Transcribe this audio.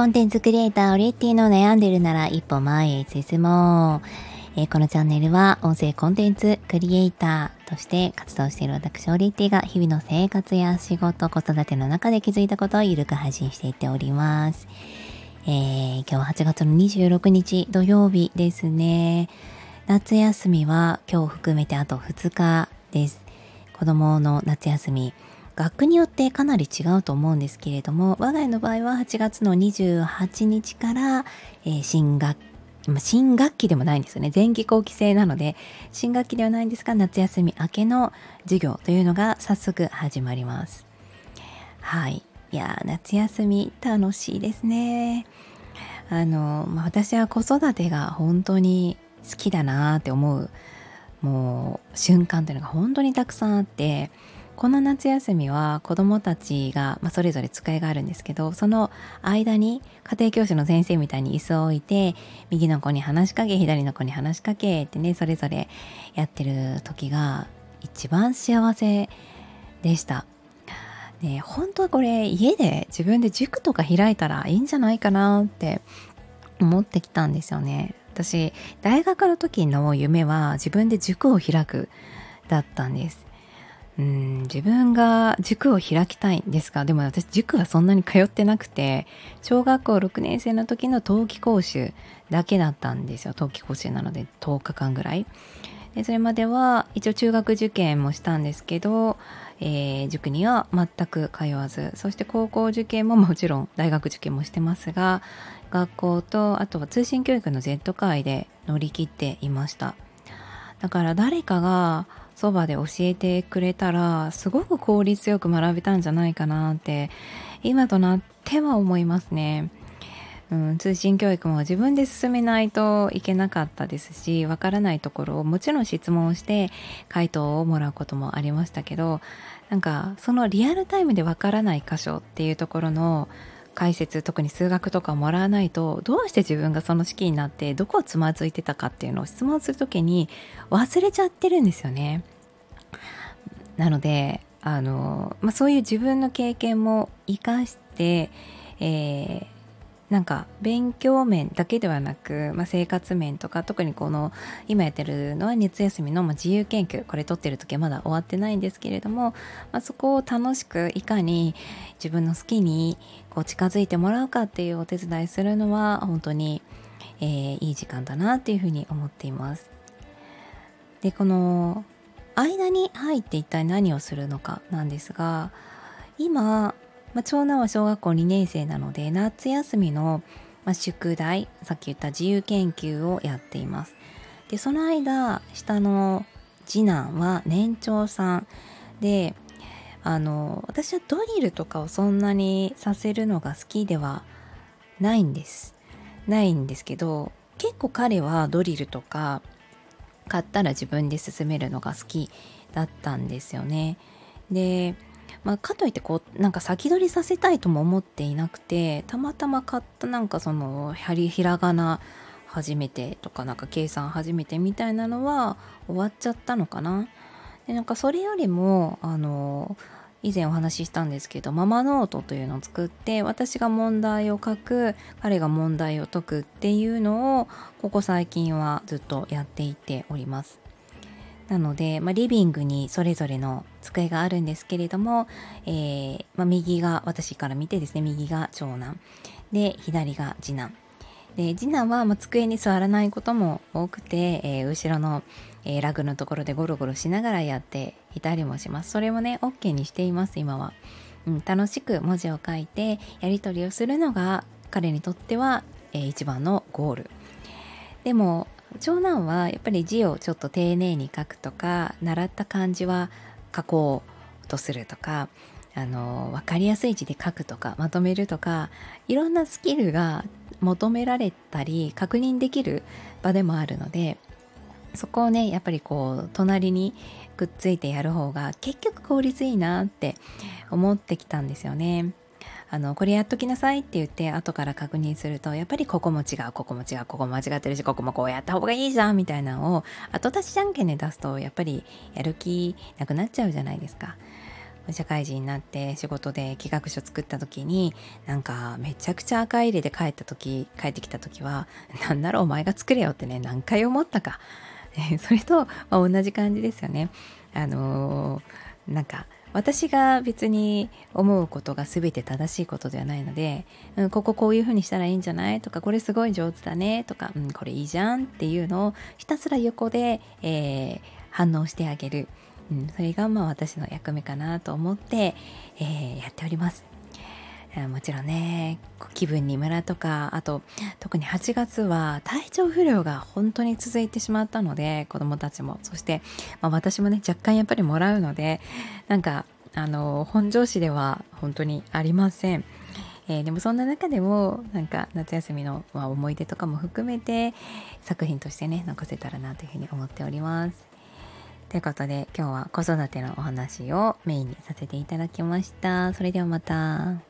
コンテンツクリエイターオリエッティの悩んでるなら一歩前へ進もう。えー、このチャンネルは音声コンテンツクリエイターとして活動している私オリエッティが日々の生活や仕事、子育ての中で気づいたことをゆるく配信していっております。えー、今日は8月の26日土曜日ですね。夏休みは今日含めてあと2日です。子供の夏休み。学区によってかなり違うと思うんですけれども我が家の場合は8月の28日から、えー、新学新学期でもないんですよね。前期後期制なので新学期ではないんですが夏休み明けの授業というのが早速始まります。はい。いや夏休み楽しいですね。あの、まあ、私は子育てが本当に好きだなって思うもう瞬間というのが本当にたくさんあってこの夏休みは子どもたちが、まあ、それぞれ使いがあるんですけどその間に家庭教師の先生みたいに椅子を置いて右の子に話しかけ左の子に話しかけってねそれぞれやってる時が一番幸せでした。ね、本当はこれ家で自分で塾とか開いたらいいんじゃないかなって思ってきたんですよね。私大学の時の夢は自分で塾を開くだったんです。うん自分が塾を開きたいんですがでも私塾はそんなに通ってなくて小学校6年生の時の冬季講習だけだったんですよ。冬季講習なので10日間ぐらい。でそれまでは一応中学受験もしたんですけど、えー、塾には全く通わず。そして高校受験ももちろん大学受験もしてますが学校とあとは通信教育の Z 界で乗り切っていました。だから誰かがそばで教えてくれたらすごく効率よく学べたんじゃないかなって今となっては思いますね。うん、通信教育も自分で進めないといけなかったですしわからないところをもちろん質問して回答をもらうこともありましたけどなんかそのリアルタイムでわからない箇所っていうところの解説特に数学とかもらわないとどうして自分がその式になってどこをつまずいてたかっていうのを質問する時に忘れちゃってるんですよね。なのであの、まあ、そういう自分の経験も生かして、えー、なんか勉強面だけではなく、まあ、生活面とか特にこの今やってるのは熱休みの自由研究これ取ってる時はまだ終わってないんですけれども、まあ、そこを楽しくいかに自分の好きにこう近づいてもらうかっていうお手伝いするのは本当に、えー、いい時間だなっていうふうに思っています。でこの間に入って一体何をするのかなんですが今まあ、長男は小学校2年生なので夏休みの、まあ、宿題さっき言った自由研究をやっています。でその間下の次男は年長さん。であの私はドリルとかをそんなにさせるのが好きではないんです。ないんですけど結構彼はドリルとか買ったら自分で進めるのが好きだったんですよねでまあ、かといってこうなんか先取りさせたいとも思っていなくてたまたま買ったなんかそのひらがな初めてとかなんか計算初めてみたいなのは終わっちゃったのかな。でなんかそれよりもあの以前お話ししたんですけどママノートというのを作って私が問題を書く彼が問題を解くっていうのをここ最近はずっとやっていっております。なので、まあ、リビングにそれぞれの机があるんですけれども、えー、まあ、右が私から見てですね右が長男で左が次男で次男はま机に座らないことも多くて、えー、後ろの、えー、ラグのところでゴロゴロしながらやっていたりもします。それもね OK にしています今は、うん、楽しく文字を書いてやり取りをするのが彼にとっては、えー、一番のゴール。でも長男はやっぱり字をちょっと丁寧に書くとか習った漢字は書こうとするとかあの分かりやすい字で書くとかまとめるとかいろんなスキルが求められたり確認できる場でもあるのでそこをねやっぱりこう隣にくっついてやる方が結局効率いいなって思ってきたんですよね。あのこれやっときなさいって言って後から確認するとやっぱりここも違うここも違うここ間違ってるしここもこうやった方がいいじゃんみたいなのを後出しじゃんけんで出すとやっぱりやる気なくなっちゃうじゃないですか。社会人になって仕事で企画書作った時になんかめちゃくちゃ赤い入れで帰った時帰ってきた時は なんならお前が作れよってね何回思ったか。それと、あ、同じ感じですよね。あのー、なんか私が別に思うことが全て正しいことではないので、うん、こここういうふうにしたらいいんじゃない？とかこれすごい上手だね？とか、うん、これいいじゃん？っていうのをひたすら横で、えー、反応してあげる、うん、それがまあ私の役目かなと思って、えー、やっております。もちろんね気分にムラとかあと特に8月は体調不良が本当に続いてしまったので子供たちもそして、まあ、私もね若干やっぱりもらうのでなんかあの本調子では本当にありません。えー、でもそんな中でもなんか夏休みの、まあ、思い出とかも含めて作品としてね残せたらなというふうに思っております。ということで今日は子育てのお話をメインにさせていただきました。それではまた。